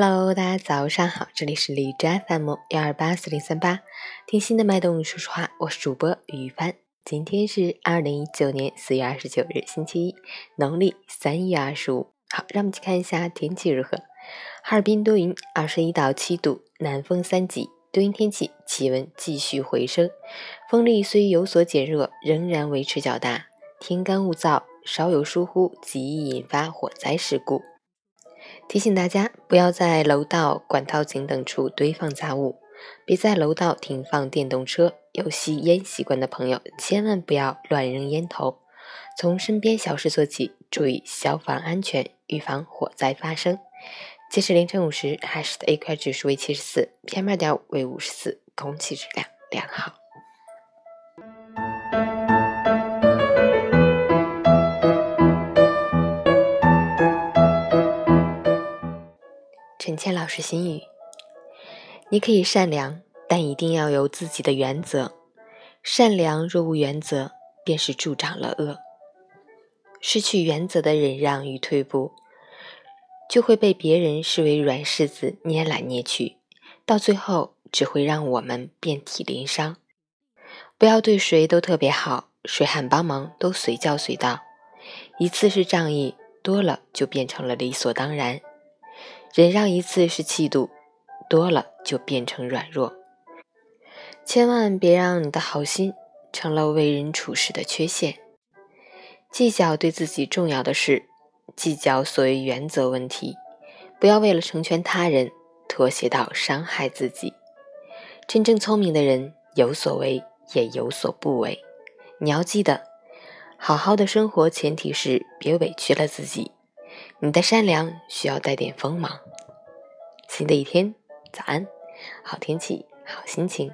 家早上好，这里是荔枝 FM 幺二八四零三八，听心的脉动说说话，我是主播于帆。今天是二零一九年四月二十九日，星期一，农历三月二十五。好，让我们去看一下天气如何。哈尔滨多云，二十一到七度，南风三级，多云天气，气温继续回升，风力虽有所减弱，仍然维持较大，天干物燥，稍有疏忽极易引发火灾事故。提醒大家，不要在楼道、管道井等处堆放杂物，别在楼道停放电动车。有吸烟习惯的朋友，千万不要乱扔烟头。从身边小事做起，注意消防安全，预防火灾发生。截至凌晨五时，海市的 AQI 指数为七十四，PM 二点五为五十四，空气质量良好。陈倩老师心语：你可以善良，但一定要有自己的原则。善良若无原则，便是助长了恶。失去原则的忍让与退步，就会被别人视为软柿子捏来捏去，到最后只会让我们遍体鳞伤。不要对谁都特别好，谁喊帮忙都随叫随到。一次是仗义，多了就变成了理所当然。忍让一次是气度，多了就变成软弱。千万别让你的好心成了为人处事的缺陷。计较对自己重要的事，计较所谓原则问题，不要为了成全他人妥协到伤害自己。真正聪明的人有所为也有所不为。你要记得，好好的生活前提是别委屈了自己。你的善良需要带点锋芒。新的一天，早安，好天气，好心情。